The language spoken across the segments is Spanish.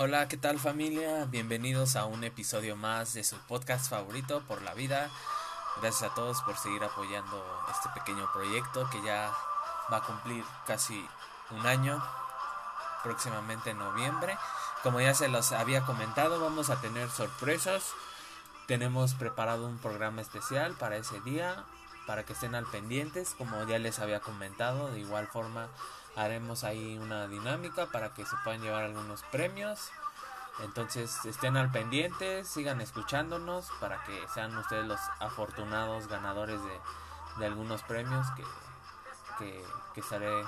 Hola, ¿qué tal familia? Bienvenidos a un episodio más de su podcast favorito por la vida. Gracias a todos por seguir apoyando este pequeño proyecto que ya va a cumplir casi un año, próximamente en noviembre. Como ya se los había comentado, vamos a tener sorpresas. Tenemos preparado un programa especial para ese día, para que estén al pendientes, como ya les había comentado. De igual forma, haremos ahí una dinámica para que se puedan llevar algunos premios. Entonces estén al pendiente, sigan escuchándonos para que sean ustedes los afortunados ganadores de, algunos premios que, que, estaré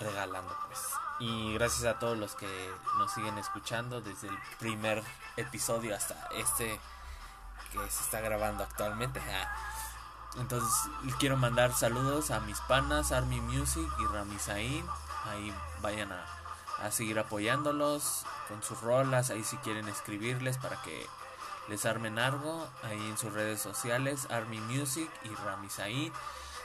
regalando pues. Y gracias a todos los que nos siguen escuchando desde el primer episodio hasta este que se está grabando actualmente. Entonces quiero mandar saludos a mis panas, Army Music y Ramisain. Ahí vayan a, seguir apoyándolos con sus rolas. Ahí si quieren escribirles para que les armen algo. Ahí en sus redes sociales, Army Music y Ramisain.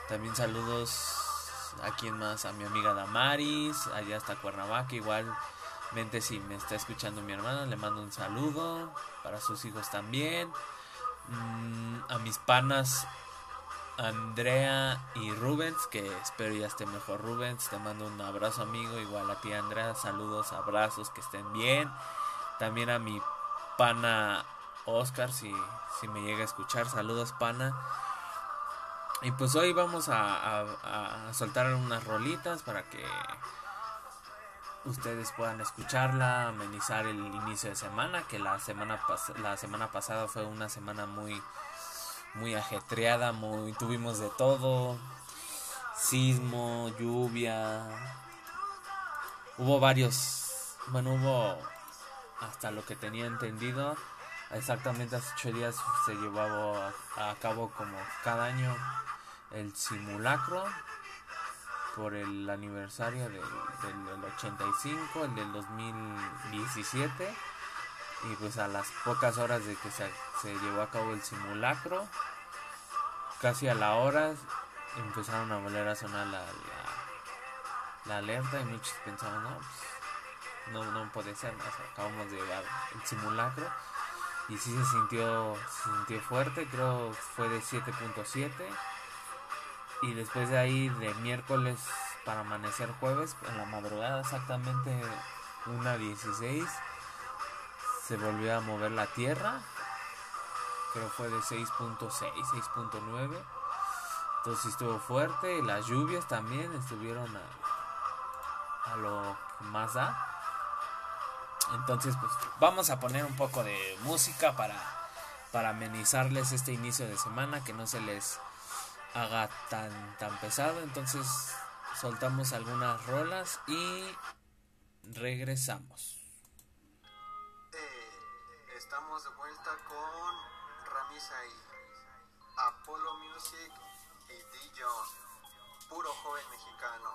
También saludos a quien más, a mi amiga Damaris, allá hasta Cuernavaca. Igualmente si me está escuchando mi hermana, le mando un saludo. Para sus hijos también. Mm, a mis panas Andrea y Rubens, que espero ya esté mejor Rubens, te mando un abrazo amigo, igual a ti Andrea, saludos, abrazos, que estén bien. También a mi pana Oscar, si, si me llega a escuchar, saludos pana. Y pues hoy vamos a, a, soltar unas rolitas para que ustedes puedan escucharla, amenizar el inicio de semana, que la semana, la semana pasada fue una semana muy muy ajetreada, muy tuvimos de todo, sismo, lluvia. Hubo varios, bueno, hubo hasta lo que tenía entendido, exactamente hace ocho días se llevaba a, cabo como cada año el simulacro por el aniversario del, del 85, el del 2017 y pues a las pocas horas de que se, se llevó a cabo el simulacro, casi a la hora empezaron a volver a sonar la, la, alerta y muchos pensaban, no, pues, no, no puede ser, acabamos de llevar el simulacro y sí se sintió, se sintió fuerte, creo fue de 7.7 y después de ahí de miércoles para amanecer jueves, en la madrugada exactamente una 16 se volvió a mover la Tierra. Creo fue de 6.6, 6.9. Entonces estuvo fuerte. Las lluvias también estuvieron a, a lo que más da. Entonces, pues vamos a poner un poco de música para, para amenizarles este inicio de semana, que no se les haga tan, tan pesado. Entonces, soltamos algunas rolas y regresamos. Estamos de vuelta con Ramisai, Apollo Music y D. puro joven mexicano.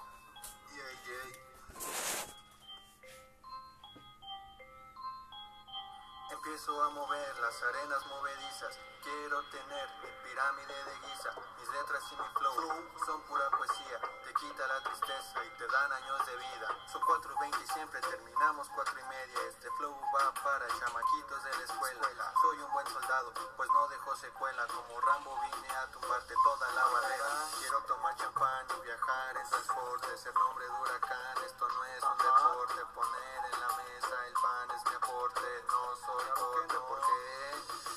Empiezo a mover las arenas movedizas. Quiero tener mi pirámide de guisa. Mis letras y mi flow son pura poesía. Te quita la tristeza y te dan años de vida. Son 4.20 y siempre terminamos 4 y media. Este flow va para chamaquitos de la escuela. Soy un buen soldado, pues no dejo secuela. Como Rambo vine a tumbarte toda la barrera. Quiero tomar champán y viajar en transporte. Ser nombre de huracán, esto no es un deporte. Poner en la mesa el pan es mi aporte. No soy porque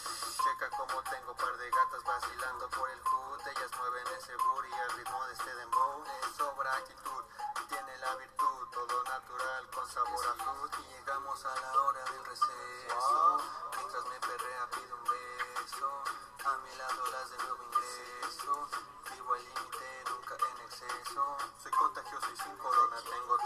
como tengo par de gatas vacilando por el foot. Ellas mueven ese booty al ritmo de este dembow. Le sobra actitud, tiene la virtud, todo natural con sabor a fruit. Y llegamos a la hora del receso. Mientras me perrea pido un beso. A mi lado las de nuevo ingreso. Vivo al límite, nunca en exceso. Soy contagioso y sin corona, tengo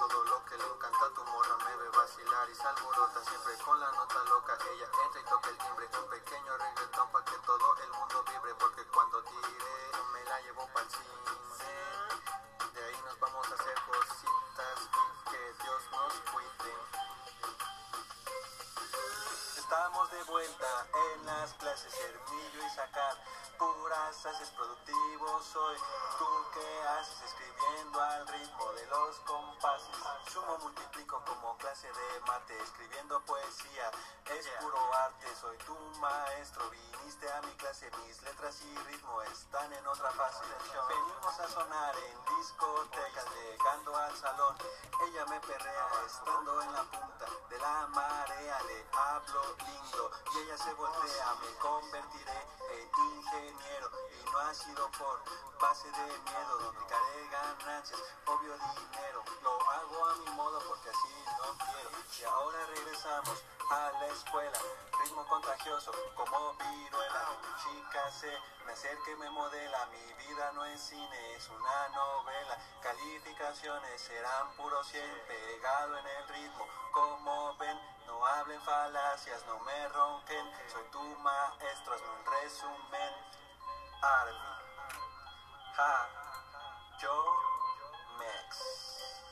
de miedo, donde duplicaré ganancias, obvio dinero, lo hago a mi modo porque así no quiero. Y ahora regresamos a la escuela, ritmo contagioso como viruela. Chica se me acerca y me modela, mi vida no es cine, es una novela. Calificaciones serán puro 100, pegado en el ritmo, como ven. No hablen falacias, no me ronquen, soy tu maestro, hazme un resumen. Army. Ha. Joe Max.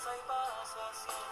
pasa y pasa siempre.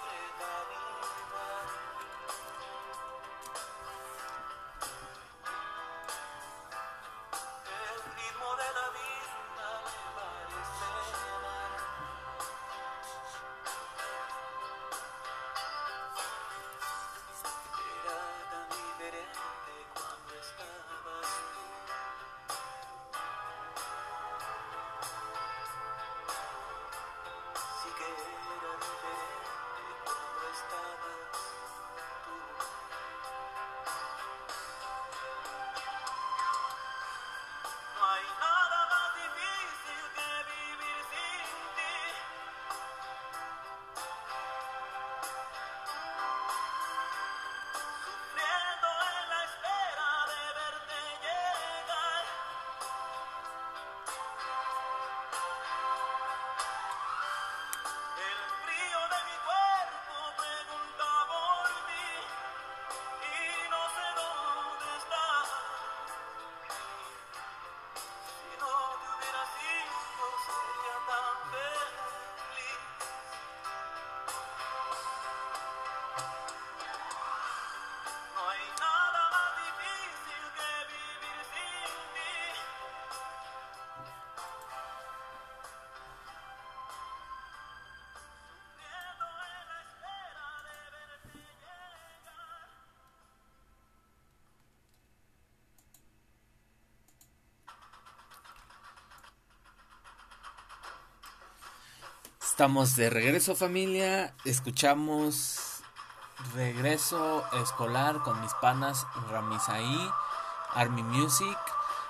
Estamos de regreso familia, escuchamos Regreso Escolar con mis panas Ramisaí, Army Music,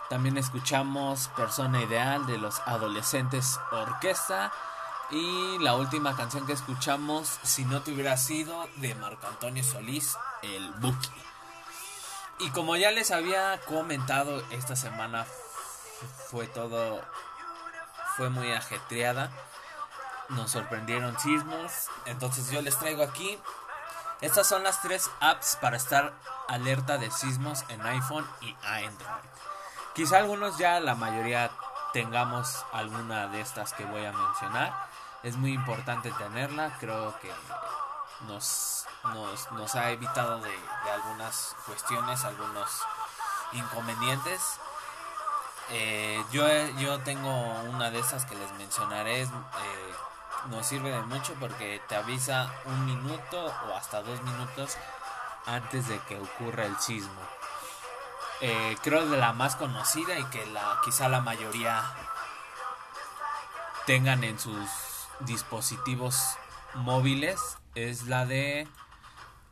también escuchamos Persona Ideal de los Adolescentes Orquesta. Y la última canción que escuchamos, Si no te hubiera sido, de Marco Antonio Solís, El Buki. Y como ya les había comentado, esta semana fue todo, fue muy ajetreada nos sorprendieron sismos. Entonces yo les traigo aquí. Estas son las tres apps para estar alerta de sismos en iPhone y Android. Quizá algunos ya, la mayoría tengamos alguna de estas que voy a mencionar. Es muy importante tenerla, creo que nos, nos, nos ha evitado de, algunas cuestiones, algunos inconvenientes. Eh, yo, yo tengo una de esas que les mencionaré. Eh, nos sirve de mucho porque te avisa un minuto o hasta dos minutos antes de que ocurra el sismo. Eh, creo de la más conocida y que la quizá la mayoría tengan en sus dispositivos móviles es la de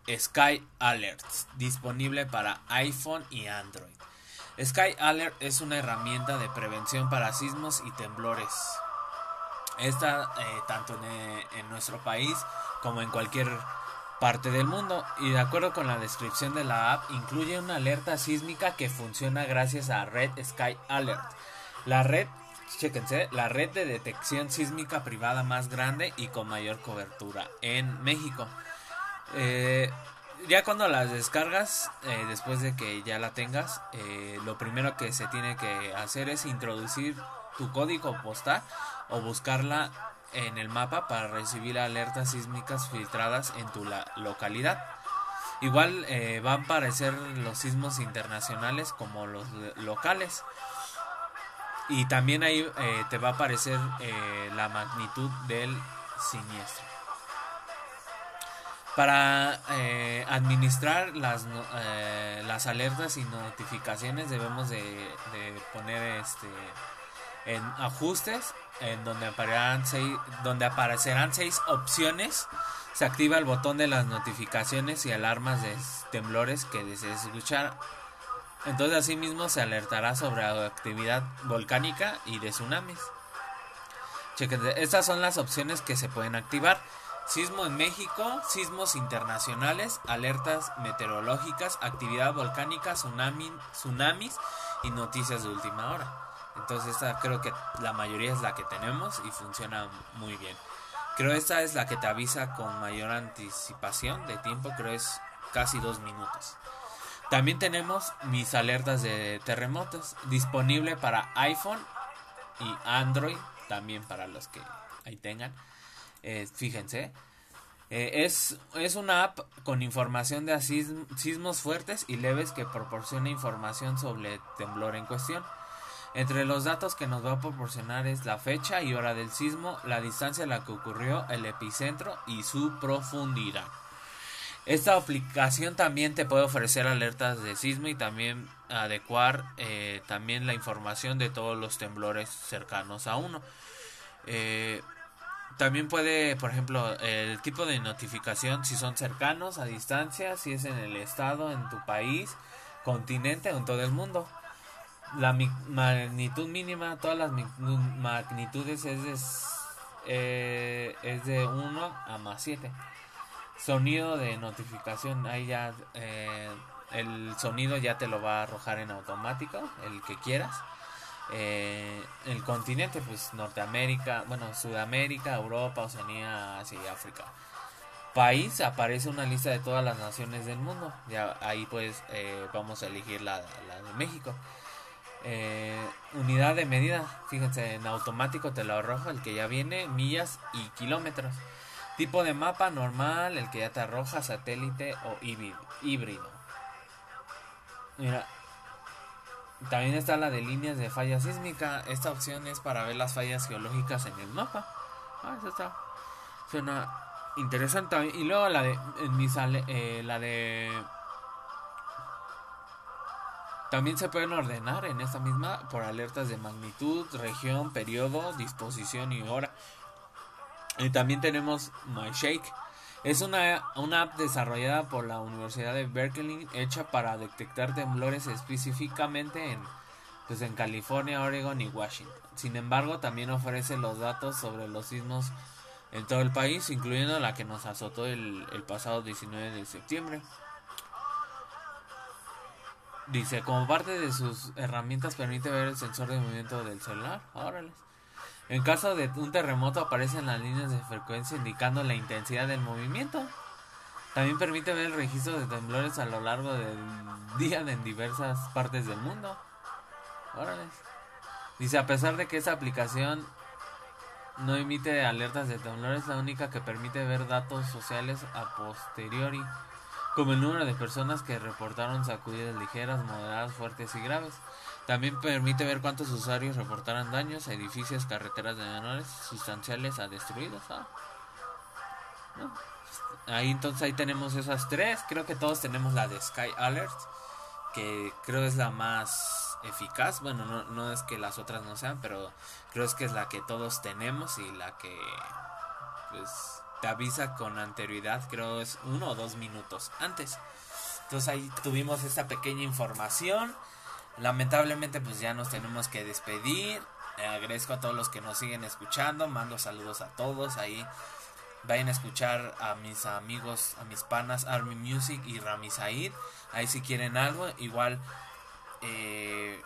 Sky Alert, disponible para iPhone y Android. Sky Alert es una herramienta de prevención para sismos y temblores. Esta eh, tanto en, eh, en nuestro país como en cualquier parte del mundo y de acuerdo con la descripción de la app incluye una alerta sísmica que funciona gracias a Red Sky Alert. La red, chéquense, la red de detección sísmica privada más grande y con mayor cobertura en México. Eh, ya cuando las descargas, después de que ya la tengas, lo primero que se tiene que hacer es introducir tu código postal o buscarla en el mapa para recibir alertas sísmicas filtradas en tu localidad. Igual eh, van a aparecer los sismos internacionales como los locales. Y también ahí eh, te va a aparecer eh, la magnitud del siniestro. Para administrar las, las alertas y notificaciones debemos de, de poner este en ajustes en donde aparecerán seis, opciones se activa el botón de las notificaciones y alarmas de temblores que desees escuchar. Entonces asimismo se alertará sobre actividad volcánica y de tsunamis. Estas son las opciones que se pueden activar. Sismo en México, sismos internacionales, alertas meteorológicas, actividad volcánica, tsunami, tsunamis y noticias de última hora. Entonces esta creo que la mayoría es la que tenemos y funciona muy bien. Creo esta es la que te avisa con mayor anticipación de tiempo, creo es casi dos minutos. También tenemos mis alertas de terremotos, disponible para iPhone y Android, también para los que ahí tengan. Eh, fíjense, eh, es, es una app con información de sism- sismos fuertes y leves que proporciona información sobre el temblor en cuestión. Entre los datos que nos va a proporcionar es la fecha y hora del sismo, la distancia a la que ocurrió el epicentro y su profundidad. Esta aplicación también te puede ofrecer alertas de sismo y también adecuar eh, también la información de todos los temblores cercanos a uno. Eh, también puede, por ejemplo, el tipo de notificación, si son cercanos, a distancia, si es en el estado, en tu país, continente o en todo el mundo. La magnitud mínima, todas las magnitudes es de, eh, es de 1 a más 7. Sonido de notificación, ahí ya eh, el sonido ya te lo va a arrojar en automático, el que quieras. Eh, el continente, pues Norteamérica, bueno, Sudamérica, Europa, Oceanía, Asia y África. País, aparece una lista de todas las naciones del mundo. Ya ahí pues vamos a elegir la de México. Eh, unidad de medida, fíjense, en automático te lo arroja el que ya viene, millas y kilómetros. Tipo de mapa normal, el que ya te arroja, satélite o híbrido. Mira, también está la de líneas de falla sísmica. Esta opción es para ver las fallas geológicas en el mapa. Ah, eso está. Suena interesante. Y luego la de. En eh, la de. También se pueden ordenar en esta misma por alertas de magnitud, región, periodo, disposición y hora. Y también tenemos MyShake. Es una, una app desarrollada por la Universidad de Berkeley hecha para detectar temblores específicamente en, pues en California, Oregon y Washington. Sin embargo, también ofrece los datos sobre los sismos en todo el país, incluyendo la que nos azotó el, el pasado 19 de septiembre. Dice, como parte de sus herramientas permite ver el sensor de movimiento del celular. Órale. En caso de un terremoto aparecen las líneas de frecuencia indicando la intensidad del movimiento. También permite ver el registro de temblores a lo largo del día en diversas partes del mundo. Órale. Dice, a pesar de que esa aplicación no emite alertas de temblores, es la única que permite ver datos sociales a posteriori, como el número de personas que reportaron sacudidas ligeras, moderadas, fuertes y graves. También permite ver cuántos usuarios reportaron daños a edificios, carreteras de menores sustanciales a destruidos. Ah. No. Ahí entonces ahí tenemos esas tres. Creo que todos tenemos la de Sky Alert, que creo es la más eficaz. Bueno, no, no es que las otras no sean, pero creo es que es la que todos tenemos y la que pues te avisa con anterioridad, creo es uno o dos minutos antes. Entonces ahí tuvimos esta pequeña información. Lamentablemente pues ya nos tenemos que despedir. Eh, agradezco a todos los que nos siguen escuchando. Mando saludos a todos. Ahí vayan a escuchar a mis amigos, a mis panas Army Music y Rami Said. Ahí si quieren algo. Igual eh,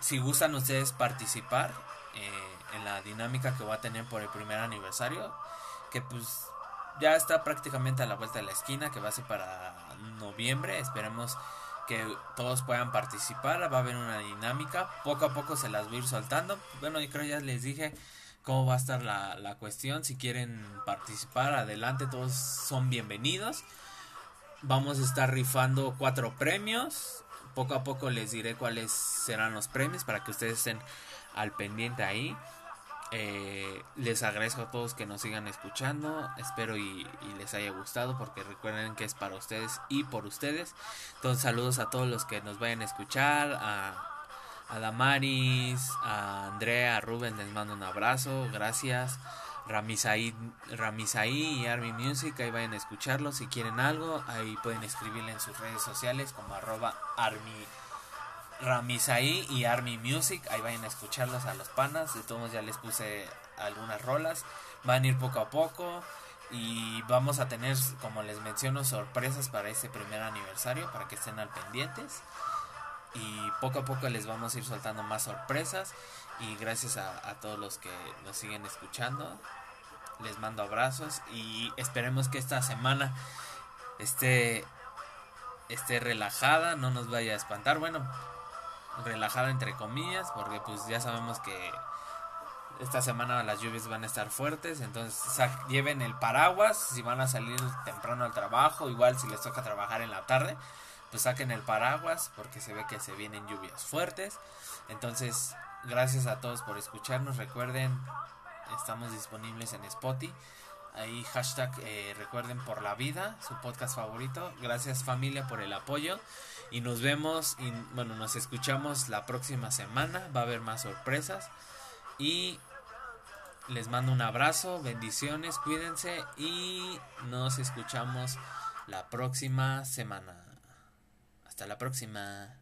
si gustan ustedes participar eh, en la dinámica que voy a tener por el primer aniversario. Que pues ya está prácticamente a la vuelta de la esquina. Que va a ser para noviembre. Esperemos que todos puedan participar. Va a haber una dinámica. Poco a poco se las voy a ir soltando. Bueno, yo creo ya les dije cómo va a estar la, la cuestión. Si quieren participar, adelante, todos son bienvenidos. Vamos a estar rifando cuatro premios. Poco a poco les diré cuáles serán los premios para que ustedes estén al pendiente ahí. Eh, les agradezco a todos que nos sigan escuchando. Espero y, les haya gustado porque recuerden que es para ustedes y por ustedes. Entonces saludos a todos los que nos vayan a escuchar. A, a Damaris, a Andrea, a Rubén les mando un abrazo. Gracias. Ramisaí, Ramisaí y Army Music, ahí vayan a escucharlo. Si quieren algo, ahí pueden escribirle en sus redes sociales como arroba Army Ramisaí y Army Music. Ahí vayan a escucharlos a los panas. De todos ya les puse algunas rolas. Van a ir poco a poco. Y vamos a tener, como les menciono, sorpresas para este primer aniversario. Para que estén al pendientes. Y poco a poco les vamos a ir soltando más sorpresas. Y gracias a, a todos los que nos siguen escuchando. Les mando abrazos. Y esperemos que esta semana esté, esté relajada. No nos vaya a espantar. Bueno, relajada entre comillas, porque pues ya sabemos que esta semana las lluvias van a estar fuertes, entonces lleven el paraguas si van a salir temprano al trabajo, igual si les toca trabajar en la tarde, pues saquen el paraguas porque se ve que se vienen lluvias fuertes. Entonces, gracias a todos por escucharnos, recuerden, estamos disponibles en Spotify. Ahí hashtag eh, recuerden por la vida, su podcast favorito. Gracias familia por el apoyo. Y nos vemos, y bueno, nos escuchamos la próxima semana. Va a haber más sorpresas. Y les mando un abrazo, bendiciones, cuídense y nos escuchamos la próxima semana. Hasta la próxima.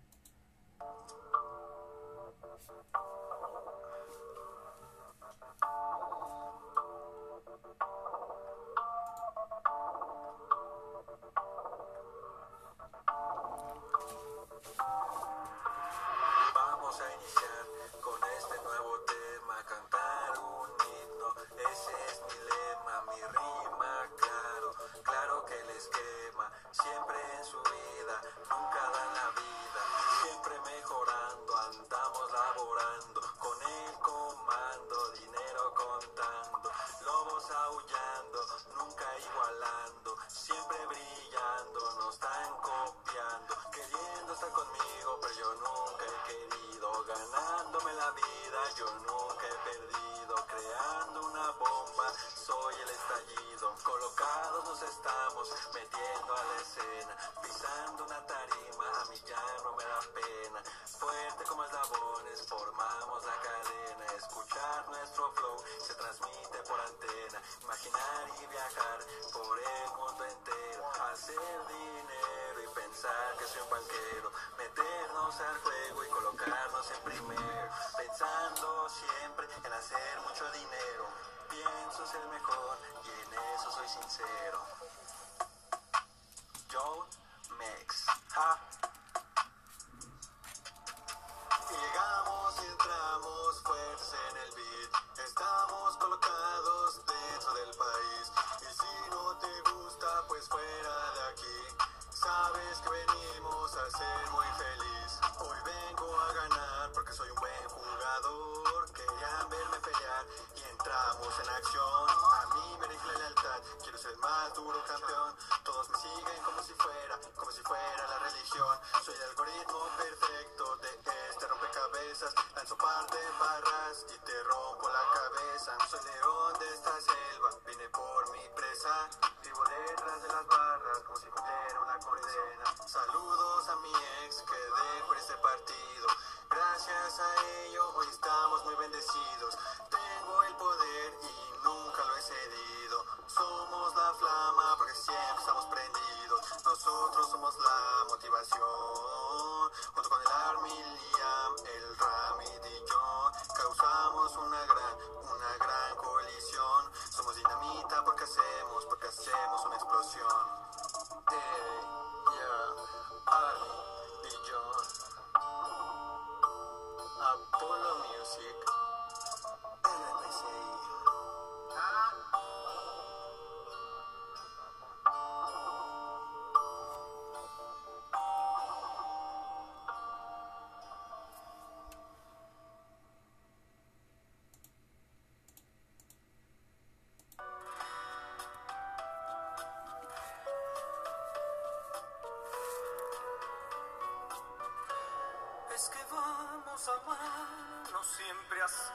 cosa siempre así,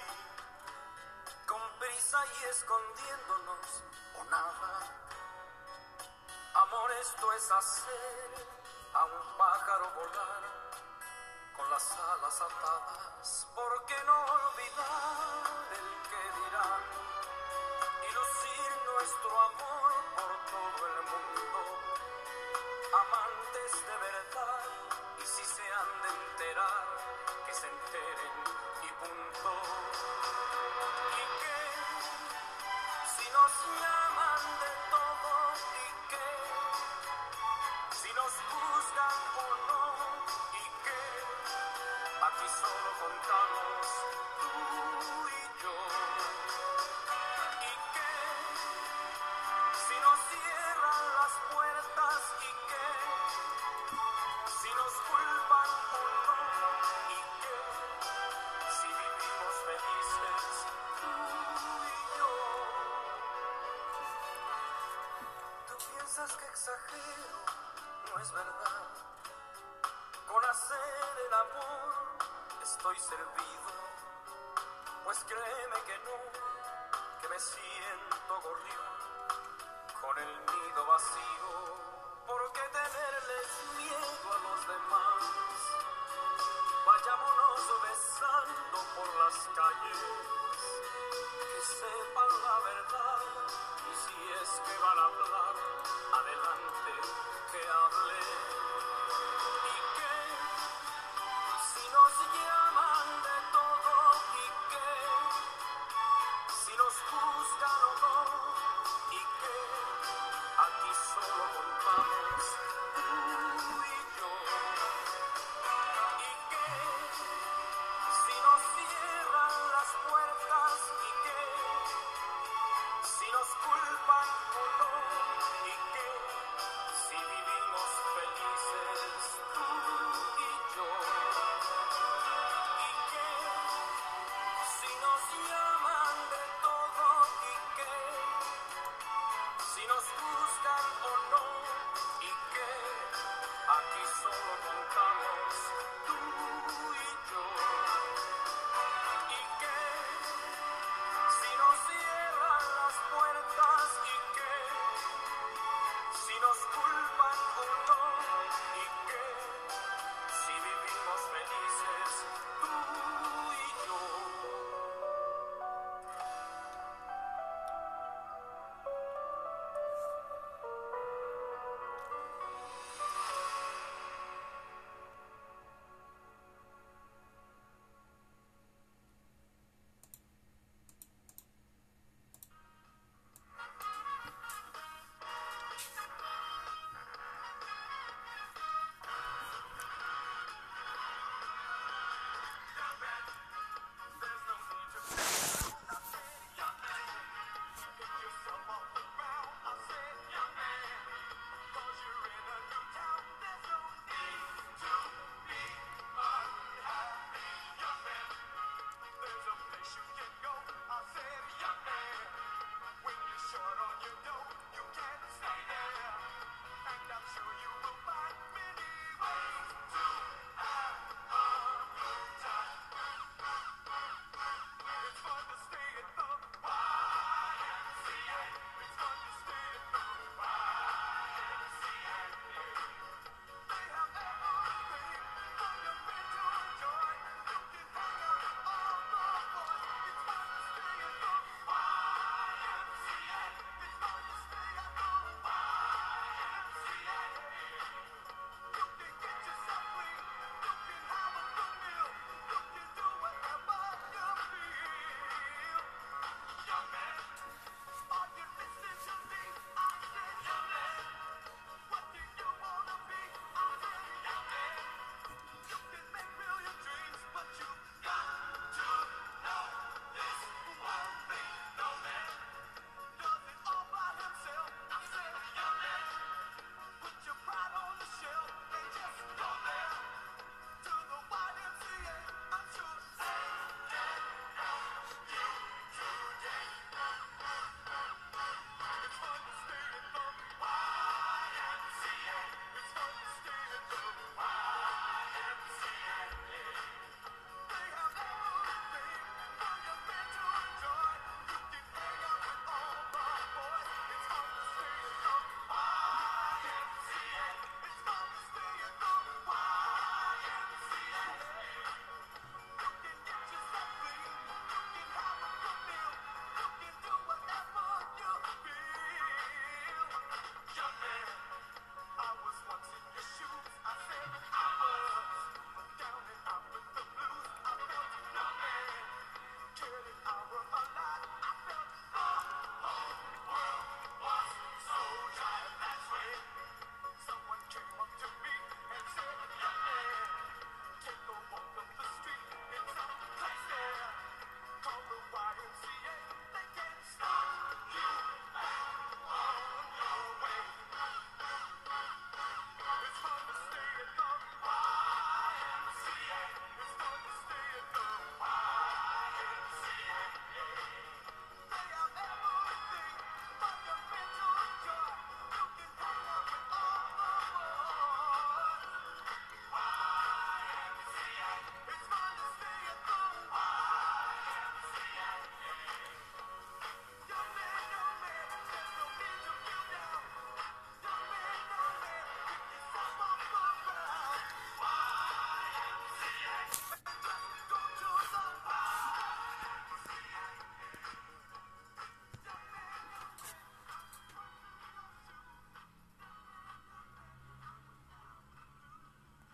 con prisa y escondiéndonos o nada. Amor, esto es hacer a un pájaro volar con las alas atadas, porque no olvidar el que dirán y lucir nuestro amor por todo el mundo, amantes de Aquí the contamos